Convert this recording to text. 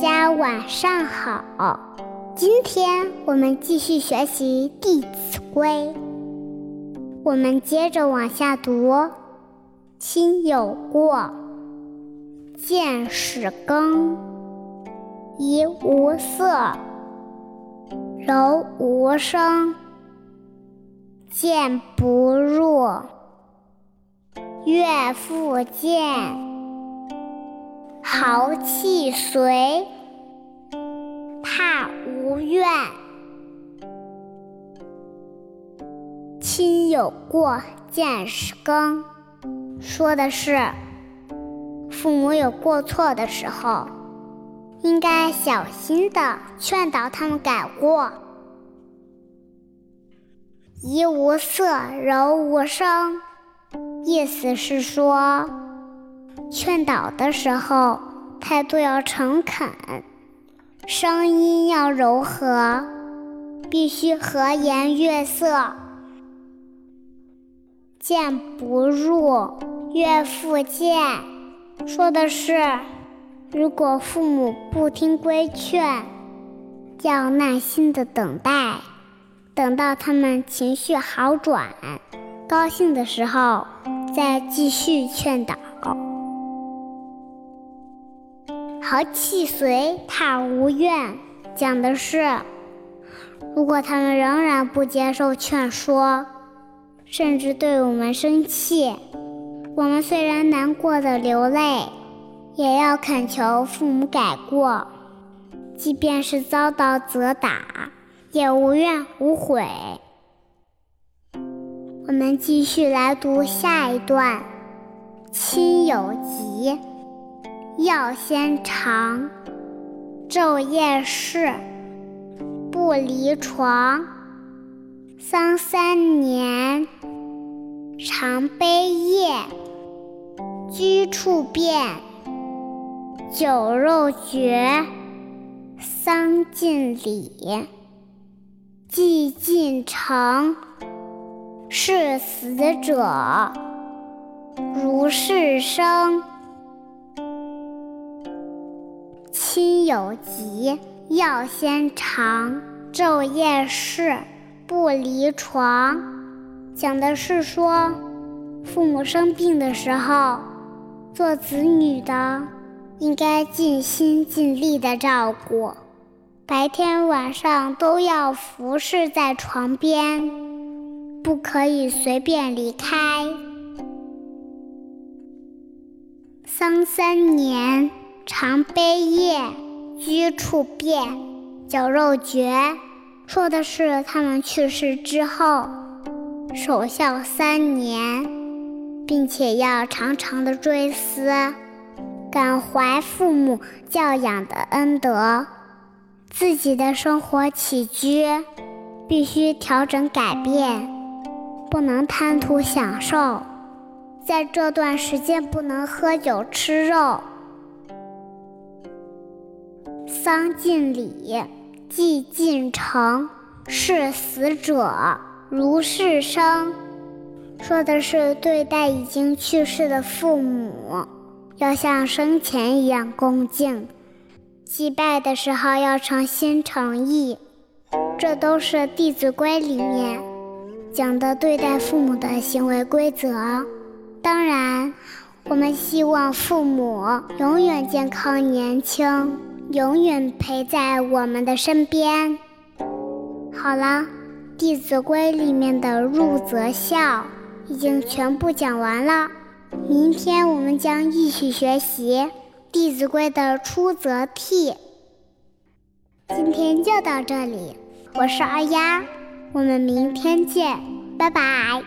家晚上好，今天我们继续学习《弟子规》，我们接着往下读：亲有过，见使更，怡无色，柔无声，谏不入，悦复见。豪气随，怕无怨。亲有过，见使更，说的是父母有过错的时候，应该小心的劝导他们改过。怡无色，柔无声，意思是说。劝导的时候，态度要诚恳，声音要柔和，必须和颜悦色。谏不入，悦复见，说的是，如果父母不听规劝，要耐心的等待，等到他们情绪好转、高兴的时候，再继续劝导。豪气随，他无怨，讲的是，如果他们仍然不接受劝说，甚至对我们生气，我们虽然难过的流泪，也要恳求父母改过，即便是遭到责打，也无怨无悔。我们继续来读下一段：亲有疾。药先尝，昼夜侍，不离床。丧三年，常悲夜，居处变。酒肉绝，丧尽礼，祭尽诚。视死者，如是生。亲有疾，药先尝，昼夜侍，不离床。讲的是说，父母生病的时候，做子女的应该尽心尽力的照顾，白天晚上都要服侍在床边，不可以随便离开。丧三年。常悲夜，居处变，酒肉绝，说的是他们去世之后守孝三年，并且要常常的追思，感怀父母教养的恩德，自己的生活起居必须调整改变，不能贪图享受，在这段时间不能喝酒吃肉。丧尽礼，祭尽诚，视死者如是生。说的是对待已经去世的父母，要像生前一样恭敬；祭拜的时候要诚心诚意。这都是《弟子规》里面讲的对待父母的行为规则。当然，我们希望父母永远健康年轻。永远陪在我们的身边。好了，《弟子规》里面的入则孝已经全部讲完了。明天我们将一起学习《弟子规》的出则悌。今天就到这里，我是二丫，我们明天见，拜拜。